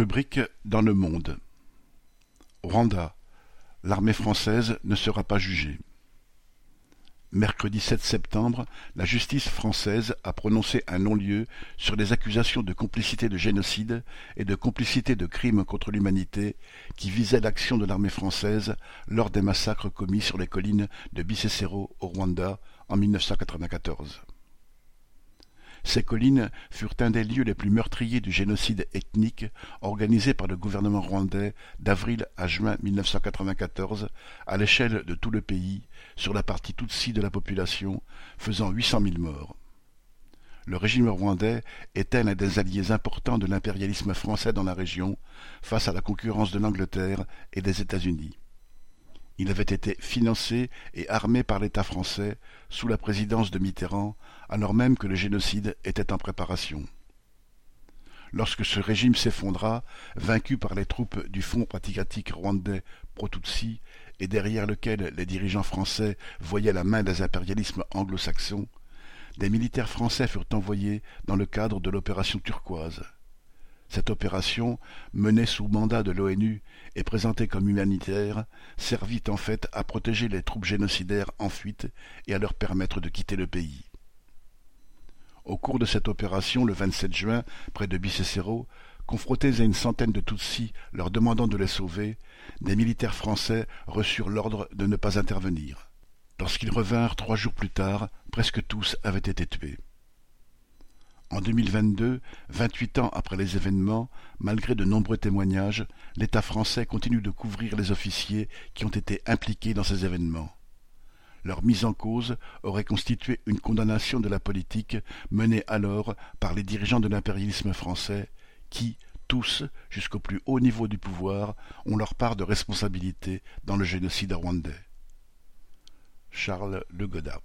Rubrique dans le monde. Rwanda. L'armée française ne sera pas jugée. Mercredi 7 septembre, la justice française a prononcé un non-lieu sur les accusations de complicité de génocide et de complicité de crimes contre l'humanité qui visaient l'action de l'armée française lors des massacres commis sur les collines de Bicécéro au Rwanda en 1994. Ces collines furent un des lieux les plus meurtriers du génocide ethnique organisé par le gouvernement rwandais d'avril à juin 1994 à l'échelle de tout le pays sur la partie Tutsi de la population, faisant 800 000 morts. Le régime rwandais était l'un des alliés importants de l'impérialisme français dans la région face à la concurrence de l'Angleterre et des États-Unis. Il avait été financé et armé par l'État français sous la présidence de Mitterrand, alors même que le génocide était en préparation. Lorsque ce régime s'effondra, vaincu par les troupes du Front patriotique rwandais pro-Tutsi, et derrière lequel les dirigeants français voyaient la main des impérialismes anglo-saxons, des militaires français furent envoyés dans le cadre de l'opération turquoise. Cette opération, menée sous mandat de l'ONU et présentée comme humanitaire, servit en fait à protéger les troupes génocidaires en fuite et à leur permettre de quitter le pays. Au cours de cette opération, le 27 juin, près de Bicécéro, confrontés à une centaine de Tutsis leur demandant de les sauver, des militaires français reçurent l'ordre de ne pas intervenir. Lorsqu'ils revinrent trois jours plus tard, presque tous avaient été tués. En 2022, vingt-huit ans après les événements, malgré de nombreux témoignages, l'État français continue de couvrir les officiers qui ont été impliqués dans ces événements. Leur mise en cause aurait constitué une condamnation de la politique menée alors par les dirigeants de l'impérialisme français qui, tous, jusqu'au plus haut niveau du pouvoir, ont leur part de responsabilité dans le génocide rwandais. Charles Le Godin